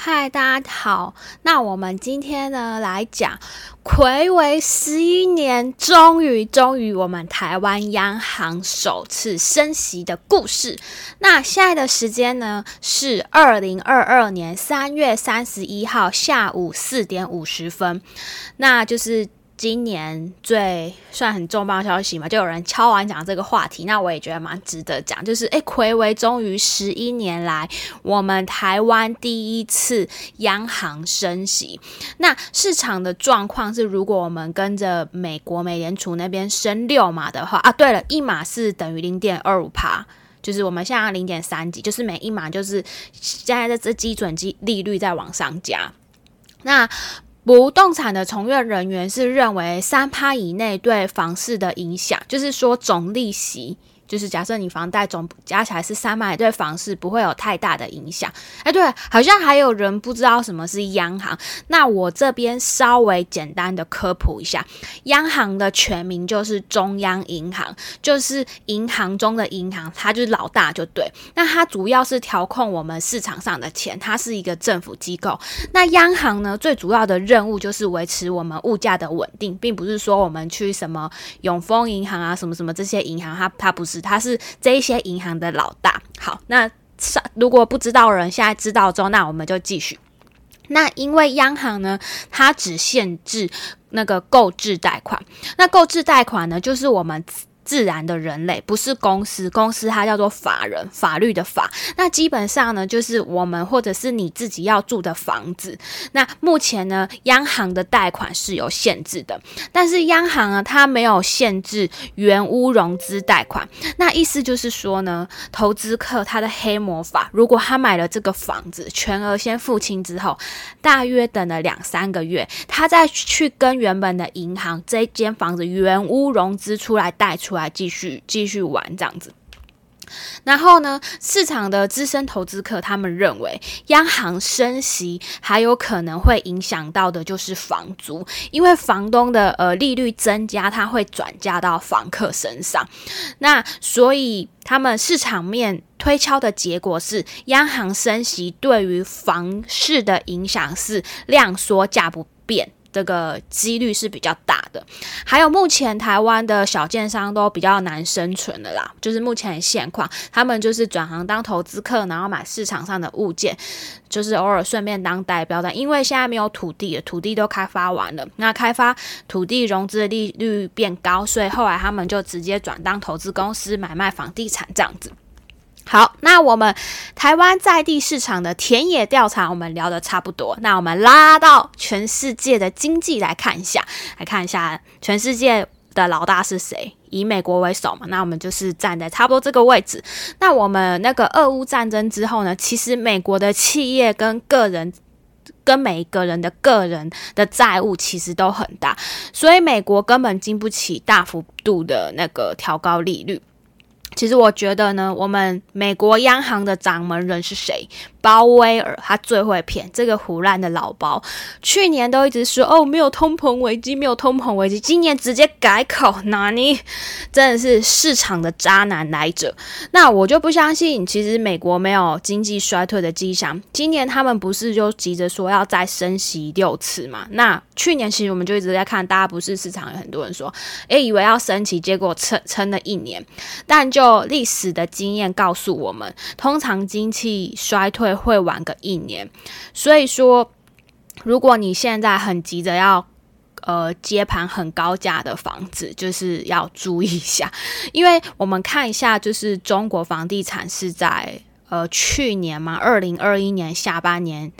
嗨，大家好。那我们今天呢来讲，暌违十一年，终于终于，我们台湾央行首次升息的故事。那现在的时间呢是二零二二年三月三十一号下午四点五十分，那就是。今年最算很重磅消息嘛，就有人敲完讲这个话题，那我也觉得蛮值得讲。就是诶，魁为终于十一年来，我们台湾第一次央行升息。那市场的状况是，如果我们跟着美国美联储那边升六码的话啊，对了，一码是等于零点二五帕，就是我们现在零点三几，就是每一码就是现在的这基准基利率在往上加。那不动产的从业人员是认为三趴以内对房市的影响，就是说总利息。就是假设你房贷总加起来是三万，对房市不会有太大的影响。哎，对，好像还有人不知道什么是央行，那我这边稍微简单的科普一下，央行的全名就是中央银行，就是银行中的银行，它就是老大就对。那它主要是调控我们市场上的钱，它是一个政府机构。那央行呢，最主要的任务就是维持我们物价的稳定，并不是说我们去什么永丰银行啊，什么什么这些银行，它它不是。他是这一些银行的老大。好，那如果不知道人现在知道之后，那我们就继续。那因为央行呢，它只限制那个购置贷款。那购置贷款呢，就是我们。自然的人类不是公司，公司它叫做法人，法律的法。那基本上呢，就是我们或者是你自己要住的房子。那目前呢，央行的贷款是有限制的，但是央行呢，它没有限制原屋融资贷款。那意思就是说呢，投资客他的黑魔法，如果他买了这个房子，全额先付清之后，大约等了两三个月，他再去跟原本的银行这间房子原屋融资出来贷出。来继续继续玩这样子，然后呢，市场的资深投资客他们认为，央行升息还有可能会影响到的就是房租，因为房东的呃利率增加，它会转嫁到房客身上。那所以他们市场面推敲的结果是，央行升息对于房市的影响是量缩价不变。这个几率是比较大的，还有目前台湾的小建商都比较难生存的啦，就是目前的现况，他们就是转行当投资客，然后买市场上的物件，就是偶尔顺便当代标的，因为现在没有土地，土地都开发完了，那开发土地融资的利率变高，所以后来他们就直接转当投资公司买卖房地产这样子。好，那我们台湾在地市场的田野调查，我们聊的差不多。那我们拉到全世界的经济来看一下，来看一下全世界的老大是谁？以美国为首嘛，那我们就是站在差不多这个位置。那我们那个俄乌战争之后呢，其实美国的企业跟个人，跟每一个人的个人的债务其实都很大，所以美国根本经不起大幅度的那个调高利率。其实我觉得呢，我们美国央行的掌门人是谁？鲍威尔，他最会骗这个胡乱的老包。去年都一直说哦，没有通膨危机，没有通膨危机，今年直接改口，那你真的是市场的渣男来着。那我就不相信，其实美国没有经济衰退的迹象。今年他们不是就急着说要再升息六次嘛？那去年其实我们就一直在看，大家不是市场有很多人说，诶，以为要升息，结果撑撑了一年，但就。历史的经验告诉我们，通常经济衰退会晚个一年。所以说，如果你现在很急着要呃接盘很高价的房子，就是要注意一下，因为我们看一下，就是中国房地产是在呃去年嘛，二零二一年下半年。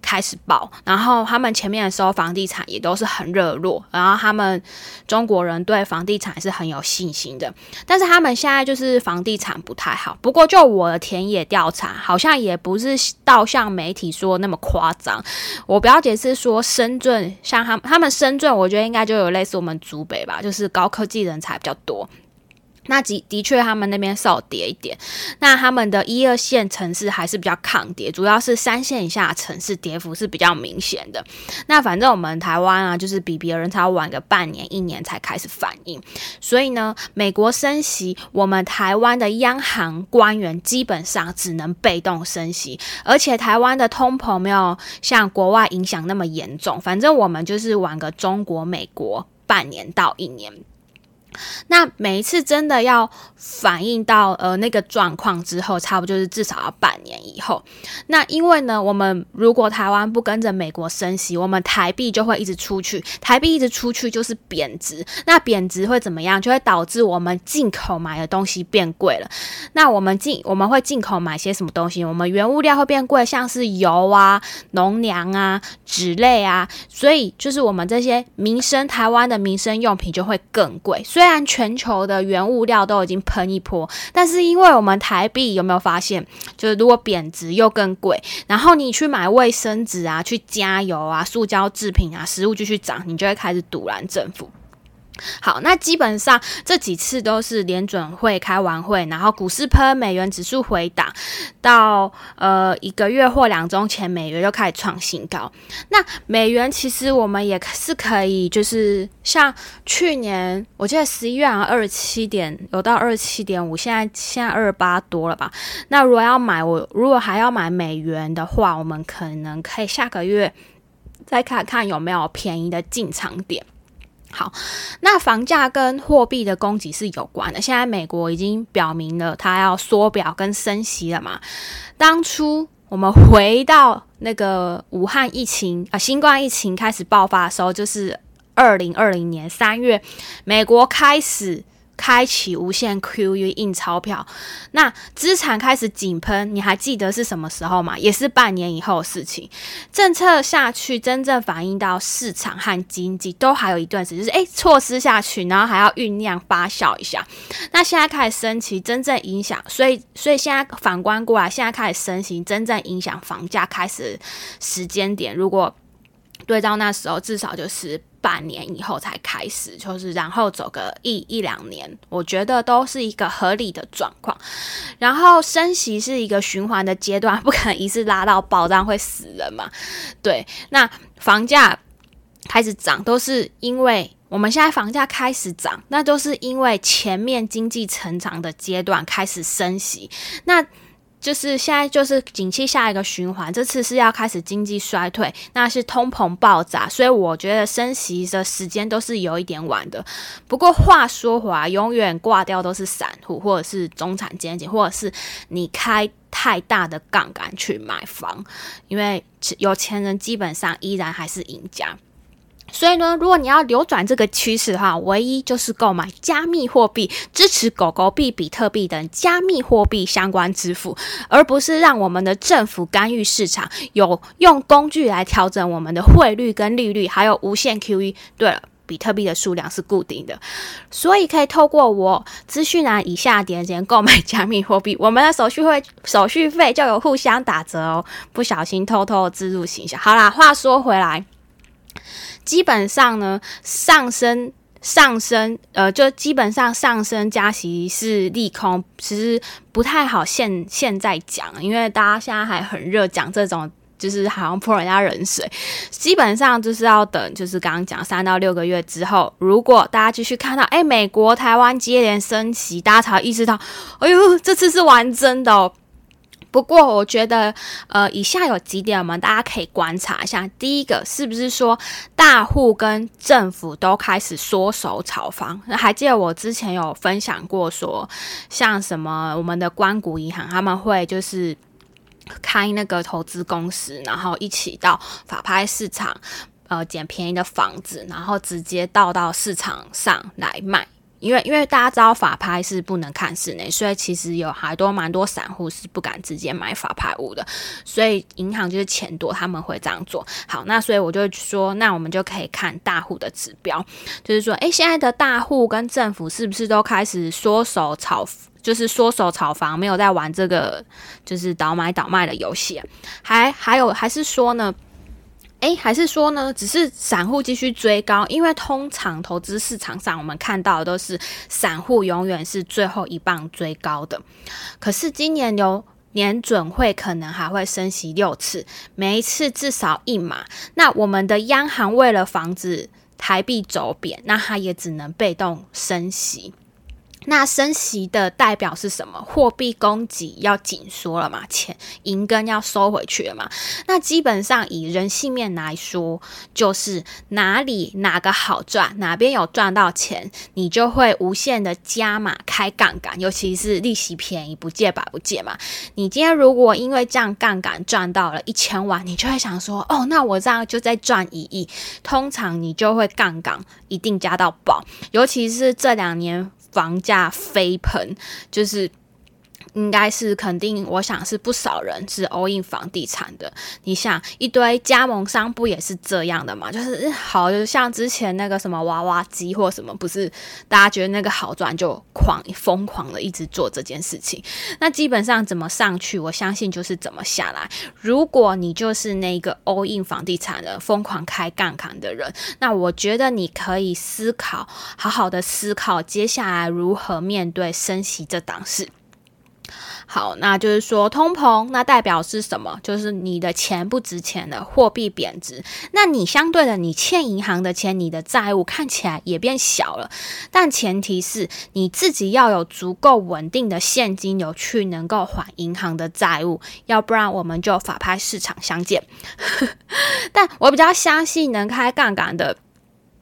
开始爆，然后他们前面的时候房地产也都是很热络，然后他们中国人对房地产是很有信心的，但是他们现在就是房地产不太好。不过就我的田野调查，好像也不是到像媒体说那么夸张。我表姐是说深圳，像他们他们深圳，我觉得应该就有类似我们祖北吧，就是高科技人才比较多。那的的确，他们那边少跌一点。那他们的一二线城市还是比较抗跌，主要是三线以下城市跌幅是比较明显的。那反正我们台湾啊，就是比别人才晚个半年、一年才开始反应。所以呢，美国升息，我们台湾的央行官员基本上只能被动升息，而且台湾的通膨没有像国外影响那么严重。反正我们就是晚个中国、美国半年到一年。那每一次真的要反映到呃那个状况之后，差不多就是至少要半年以后。那因为呢，我们如果台湾不跟着美国升息，我们台币就会一直出去，台币一直出去就是贬值。那贬值会怎么样？就会导致我们进口买的东西变贵了。那我们进我们会进口买些什么东西？我们原物料会变贵，像是油啊、农粮啊、纸类啊，所以就是我们这些民生台湾的民生用品就会更贵。虽然全球的原物料都已经喷一波，但是因为我们台币有没有发现，就是如果贬值又更贵，然后你去买卫生纸啊、去加油啊、塑胶制品啊、食物继续涨，你就会开始堵拦政府。好，那基本上这几次都是联准会开完会，然后股市喷，美元指数回档，到呃一个月或两周前，美元就开始创新高。那美元其实我们也是可以，就是像去年，我记得十一月好像二十七点，有到二十七点五，现在现在二十八多了吧？那如果要买，我如果还要买美元的话，我们可能可以下个月再看看有没有便宜的进场点。好，那房价跟货币的供给是有关的。现在美国已经表明了，它要缩表跟升息了嘛。当初我们回到那个武汉疫情啊，新冠疫情开始爆发的时候，就是二零二零年三月，美国开始。开启无限 QE 印钞票，那资产开始井喷，你还记得是什么时候吗？也是半年以后的事情。政策下去，真正反映到市场和经济，都还有一段时间。就是诶，措施下去，然后还要酝酿发酵一下。那现在开始升级，真正影响，所以所以现在反观过来，现在开始升级，真正影响房价开始时间点，如果对照那时候，至少就是。半年以后才开始，就是然后走个一一两年，我觉得都是一个合理的状况。然后升息是一个循环的阶段，不可能一次拉到爆，这样会死人嘛？对，那房价开始涨，都是因为我们现在房价开始涨，那都是因为前面经济成长的阶段开始升息，那。就是现在就是景气下一个循环，这次是要开始经济衰退，那是通膨爆炸，所以我觉得升息的时间都是有一点晚的。不过话说回来，永远挂掉都是散户或者是中产阶级，或者是你开太大的杠杆去买房，因为有钱人基本上依然还是赢家。所以呢，如果你要扭转这个趋势的话，唯一就是购买加密货币，支持狗狗币、比特币等加密货币相关支付，而不是让我们的政府干预市场，有用工具来调整我们的汇率跟利率，还有无限 QE。对了，比特币的数量是固定的，所以可以透过我资讯栏以下点点购买加密货币，我们的手续费手续费就有互相打折哦。不小心偷偷自入形象。好啦，话说回来。基本上呢，上升上升，呃，就基本上上升加息是利空，其实不太好现现在讲，因为大家现在还很热讲这种，就是好像泼人家冷水。基本上就是要等，就是刚刚讲三到六个月之后，如果大家继续看到，哎，美国、台湾接连升息，大家才意识到，哎呦，这次是玩真的哦。不过，我觉得，呃，以下有几点，我们大家可以观察一下。第一个，是不是说大户跟政府都开始缩手炒房？还记得我之前有分享过，说像什么我们的关谷银行，他们会就是开那个投资公司，然后一起到法拍市场，呃，捡便宜的房子，然后直接倒到市场上来卖。因为因为大家知道法拍是不能看室内，所以其实有还多蛮多散户是不敢直接买法拍屋的，所以银行就是钱多，他们会这样做。好，那所以我就说，那我们就可以看大户的指标，就是说，诶，现在的大户跟政府是不是都开始缩手炒，就是缩手炒房，没有在玩这个就是倒买倒卖的游戏？还还有还是说呢？诶，还是说呢，只是散户继续追高？因为通常投资市场上，我们看到的都是散户永远是最后一棒追高的。可是今年有年准会可能还会升息六次，每一次至少一码。那我们的央行为了防止台币走贬，那它也只能被动升息。那升息的代表是什么？货币供给要紧缩了嘛？钱银根要收回去了嘛？那基本上以人性面来说，就是哪里哪个好赚，哪边有赚到钱，你就会无限的加码开杠杆，尤其是利息便宜，不借白不借嘛。你今天如果因为这样杠杆赚到了一千万，你就会想说，哦，那我这样就在赚一亿。通常你就会杠杆一定加到爆，尤其是这两年。房价飞喷，就是。应该是肯定，我想是不少人是 all in 房地产的。你想一堆加盟商不也是这样的嘛？就是好，就像之前那个什么娃娃机或什么，不是大家觉得那个好赚就狂疯狂的一直做这件事情。那基本上怎么上去，我相信就是怎么下来。如果你就是那个 all in 房地产的疯狂开杠杆的人，那我觉得你可以思考，好好的思考接下来如何面对升息这档事。好，那就是说通膨，那代表是什么？就是你的钱不值钱了，货币贬值。那你相对的，你欠银行的钱，你的债务看起来也变小了。但前提是你自己要有足够稳定的现金流去能够还银行的债务，要不然我们就法拍市场相见。但我比较相信能开杠杆的。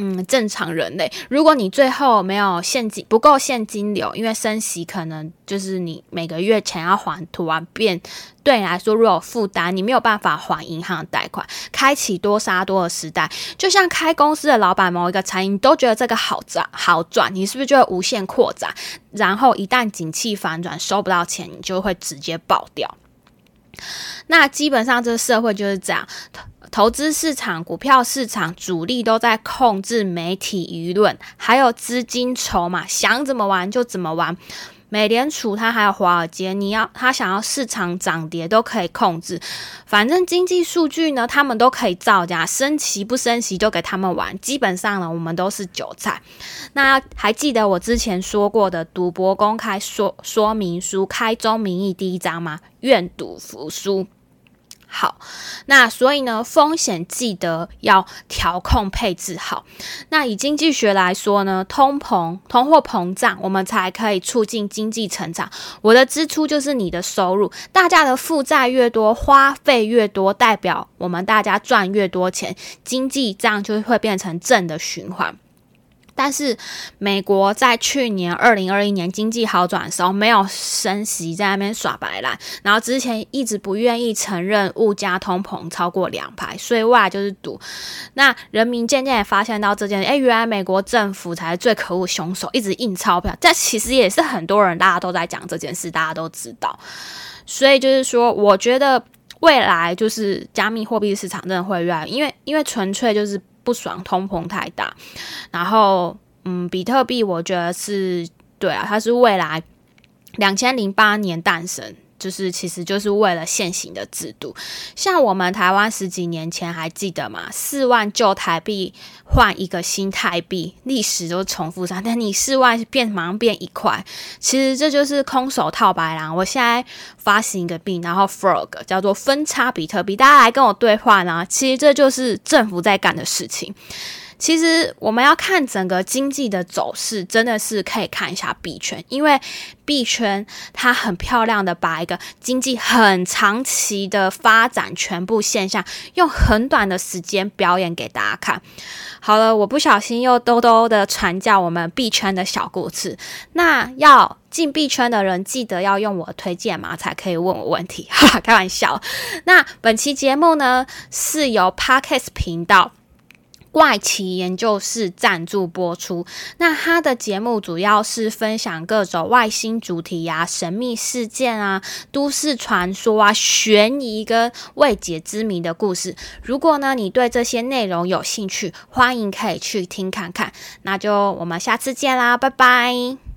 嗯，正常人类，如果你最后没有现金不够现金流，因为升息可能就是你每个月钱要还，突然变对你来说如有负担，你没有办法还银行贷款，开启多杀多的时代，就像开公司的老板某一个餐饮都觉得这个好赚好赚，你是不是就会无限扩展？然后一旦景气反转，收不到钱，你就会直接爆掉。那基本上这个社会就是这样。投资市场、股票市场主力都在控制媒体舆论，还有资金筹码，想怎么玩就怎么玩。美联储它还有华尔街，你要他想要市场涨跌都可以控制。反正经济数据呢，他们都可以造假，升息不升息就给他们玩。基本上呢，我们都是韭菜。那还记得我之前说过的赌博公开说说明书开宗明义第一章吗？愿赌服输。好，那所以呢，风险记得要调控配置好。那以经济学来说呢，通膨、通货膨胀，我们才可以促进经济成长。我的支出就是你的收入，大家的负债越多，花费越多，代表我们大家赚越多钱，经济这样就会变成正的循环。但是美国在去年二零二一年经济好转的时候，没有升息，在那边耍白烂，然后之前一直不愿意承认物价通膨超过两排，所以未来就是赌。那人民渐渐也发现到这件事，哎，原来美国政府才是最可恶凶手，一直印钞票。这其实也是很多人大家都在讲这件事，大家都知道。所以就是说，我觉得未来就是加密货币市场真的会越来越，因为因为纯粹就是。不爽，通膨太大，然后，嗯，比特币我觉得是对啊，它是未来两千零八年诞生。就是其实就是为了现行的制度，像我们台湾十几年前还记得吗？四万旧台币换一个新台币，历史都重复上。但你四万变马上变一块，其实这就是空手套白狼。我现在发行一个币，然后 frog 叫做分叉比特币，大家来跟我兑换啊。其实这就是政府在干的事情。其实我们要看整个经济的走势，真的是可以看一下币圈，因为币圈它很漂亮的把一个经济很长期的发展全部现象，用很短的时间表演给大家看。好了，我不小心又兜兜的传教我们币圈的小故事。那要进币圈的人，记得要用我推荐码才可以问我问题，哈哈，开玩笑。那本期节目呢，是由 Parkes 频道。怪奇研究室赞助播出。那他的节目主要是分享各种外星主题呀、神秘事件啊、都市传说啊、悬疑跟未解之谜的故事。如果呢你对这些内容有兴趣，欢迎可以去听看看。那就我们下次见啦，拜拜。